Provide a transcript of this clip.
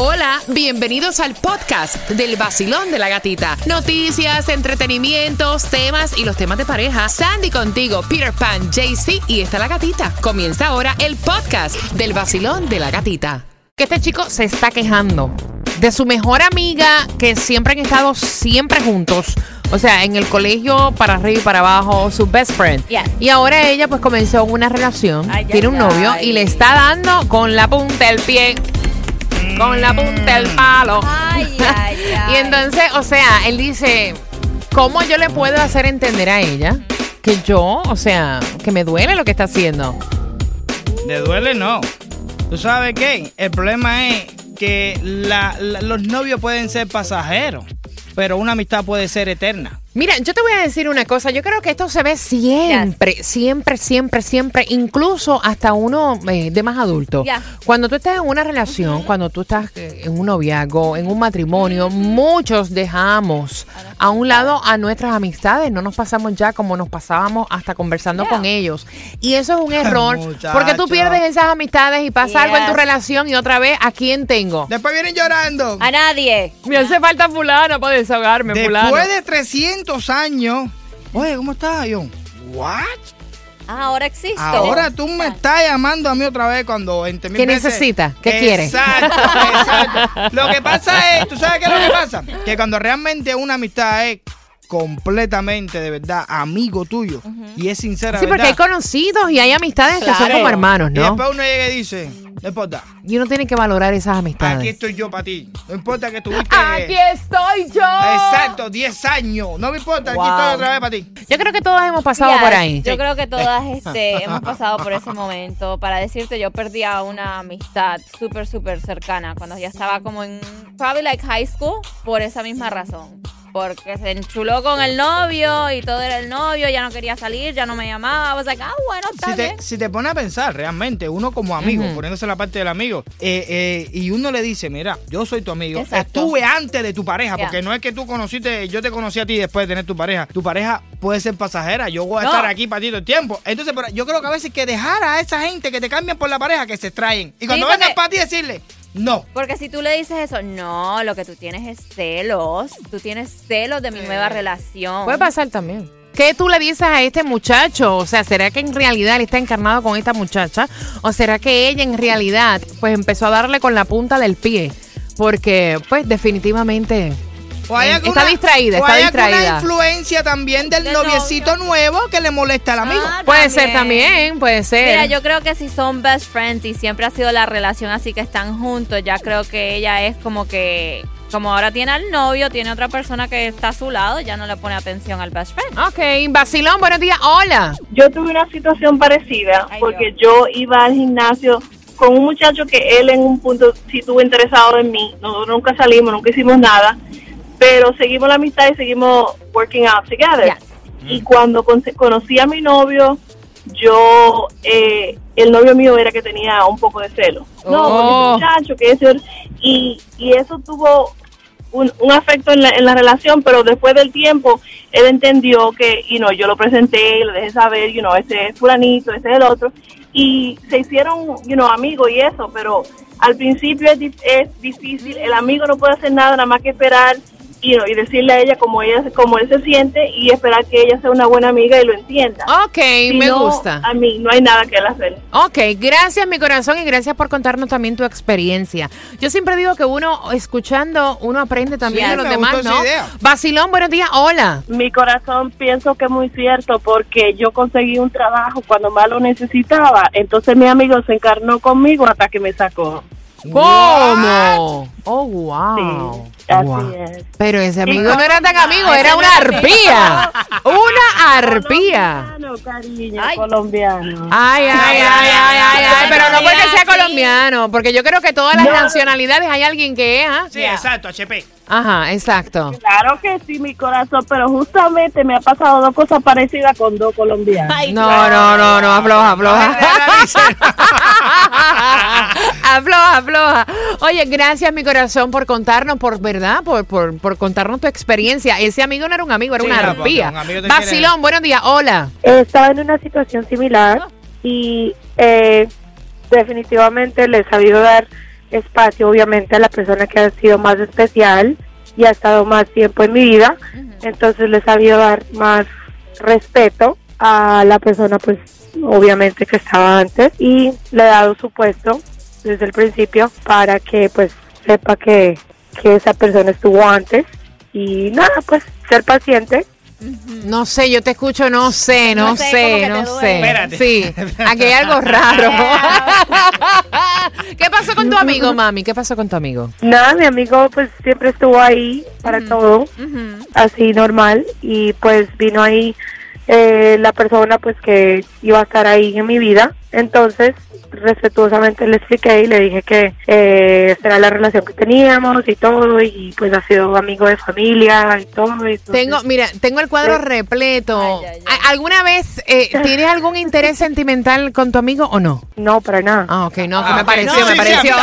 Hola, bienvenidos al podcast del vacilón de la gatita. Noticias, entretenimientos, temas y los temas de pareja. Sandy contigo, Peter Pan, JC y está la gatita. Comienza ahora el podcast del vacilón de la gatita. Que este chico se está quejando de su mejor amiga que siempre han estado siempre juntos. O sea, en el colegio para arriba y para abajo, su best friend. Yes. Y ahora ella pues comenzó una relación, Ay, tiene ay, un novio ay. y le está dando con la punta del pie, con la punta del palo. Ay, ay, ay. Y entonces, o sea, él dice, ¿cómo yo le puedo hacer entender a ella que yo, o sea, que me duele lo que está haciendo? ¿Le duele? No. ¿Tú sabes qué? El problema es que la- la- los novios pueden ser pasajeros, pero una amistad puede ser eterna. Mira, yo te voy a decir una cosa, yo creo que esto se ve siempre, siempre, siempre, siempre, incluso hasta uno eh, de más adulto. Cuando tú estás en una relación, cuando tú estás eh, en un noviazgo, en un matrimonio, muchos dejamos a un lado a nuestras amistades, no nos pasamos ya como nos pasábamos hasta conversando con ellos. Y eso es un error, porque tú pierdes esas amistades y pasa algo en tu relación y otra vez, ¿a quién tengo? Después vienen llorando. A nadie. Me hace falta fulano para desahogarme, fulano. Después de 300 años. Oye, ¿cómo estás, John? ¿What? Ah, ahora existo. Ahora tú me estás llamando a mí otra vez cuando entre mil ¿Qué veces- necesita? ¿Qué quiere? Exacto, exacto. Lo que pasa es, ¿tú sabes qué es lo que pasa? Que cuando realmente una amistad es completamente, de verdad, amigo tuyo y es sincera, Sí, porque ¿verdad? hay conocidos y hay amistades que son como hermanos, Y ¿no? después uno llega y dice, no importa, Y uno tiene que valorar esas amistades. aquí estoy yo para ti. No importa que tuviste... Aquí estoy yo. Exacto, 10 años. No me importa, aquí estoy otra vez para ti. Yo creo que todos hemos pasado Yes, por ahí. Yo creo que todas este, hemos pasado por ese momento. Para decirte, yo perdí a una amistad súper, súper cercana cuando ya estaba como en, probably like high school, por esa misma razón. Porque se enchuló con el novio y todo era el novio, ya no quería salir, ya no me llamaba. Was like, ah, bueno, está Si bien. te, si te pones a pensar realmente, uno como amigo, Ujú. poniéndose la parte del amigo, eh, eh, y uno le dice, mira, yo soy tu amigo, Exacto. estuve antes de tu pareja, porque no es que tú conociste, yo te conocí a ti después de tener tu pareja. Tu pareja puede ser pasajera, yo voy a No. estar aquí para ti todo el tiempo. Entonces, pero yo creo que a veces hay que dejar a esa gente que te cambian por la pareja que se extraen. Y cuando porque- vengan para ti decirle, no. Porque si tú le dices eso, no, lo que tú tienes es celos. Tú tienes celos de mi nueva relación. Puede pasar también. ¿Qué tú le dices a este muchacho? O sea, ¿será que en realidad él está encarnado con esta muchacha? ¿O será que ella en realidad pues empezó a darle con la punta del pie? Porque pues definitivamente hay Eh, alguna- está distraída, o está hay alguna distraída. influencia también del Del noviecito nuevo que le molesta al amigo. Ah, puede ser también, puede ser. Mira, yo creo que si son best friends y siempre ha sido la relación así que están juntos, ya creo que ella es como que, como ahora tiene al novio, tiene otra persona que está a su lado, ya no le pone atención al best friend. Ok, Basilón, buenos días. Hola. Yo tuve una situación parecida Ay, porque yo iba al gimnasio con un muchacho que él en un punto sí estuvo interesado en mí. Nosotros nunca salimos, nunca hicimos nada, pero seguimos la amistad y seguimos working out together. Yes. Y cuando con- conocí a mi novio, yo, eh, el novio mío era que tenía un poco de celo. No, Oh. ese muchacho, que ese, y, y eso tuvo un, un afecto en la, en la relación, pero después del tiempo él entendió que, y no, yo lo presenté, le dejé saber, you know, ese es fulanito, ese es el otro, y se hicieron, you know, amigos y eso, pero al principio es, es difícil, el amigo no puede hacer nada, nada más que esperar know, y decirle a ella cómo ella cómo él se siente y esperar que ella sea una buena amiga y lo entienda. Ok, Si me no, gusta. A mí no hay nada que él hacer. Ok, gracias mi corazón y gracias por contarnos también tu experiencia. Yo siempre digo que uno escuchando, uno aprende también Sí, de los demás, ¿no? idea. Basilón, buenos días, hola. Mi corazón pienso que es muy cierto porque yo conseguí un trabajo cuando más lo necesitaba, entonces mi amigo se encarnó conmigo hasta que me sacó. ¿Cómo? Oh, wow. Sí, así Wow. es. Pero ese amigo no era tan amigo, era una arpía. Una arpía. Colombiano, cariño, Ay. colombiano. Ay, ay, ay, ay, ay, ay, pero no porque sea Sí. colombiano, porque yo creo que todas las No. nacionalidades hay alguien que es, ¿ah? Sí, exacto, HP. Ajá, exacto. Claro que sí, mi corazón, pero justamente me ha pasado dos cosas parecidas con dos colombianos. Ay, No, claro. no, no, no, afloja, afloja. Afloja, afloja. Oye, gracias mi corazón por contarnos, por verdad, por, por, por contarnos tu experiencia. Ese amigo no era un amigo, era Sí, una arpía. un Basilón, buenos días, hola. estaba en una situación similar y eh, definitivamente le he sabido dar espacio obviamente a la persona que ha sido más especial y ha estado más tiempo en mi vida, entonces le he sabido dar más respeto a la persona pues obviamente que estaba antes y le he dado su puesto desde el principio para que pues sepa que, que esa persona estuvo antes y nada pues ser paciente No sé, yo te escucho, no sé, no, No sé, no sé. Espérate. Sí, aquí hay algo raro. ¿Qué pasó con tu amigo, mami? ¿Qué pasó con tu amigo? Nada, mi amigo pues siempre estuvo ahí para todo, así normal, y pues vino ahí eh, la persona pues que iba a estar ahí en mi vida, entonces respetuosamente le expliqué y le dije que eh, esta era la relación que teníamos y todo, y pues ha sido amigo de familia y todo. entonces- Tengo, mira, tengo el cuadro Sí. repleto. Ay, ay, ay. ¿A- ¿Alguna vez eh, tienes algún interés sentimental con tu amigo o no? No, para nada. Ah, ok, no, que Ah, me ok. pareció, No, me sí, pareció.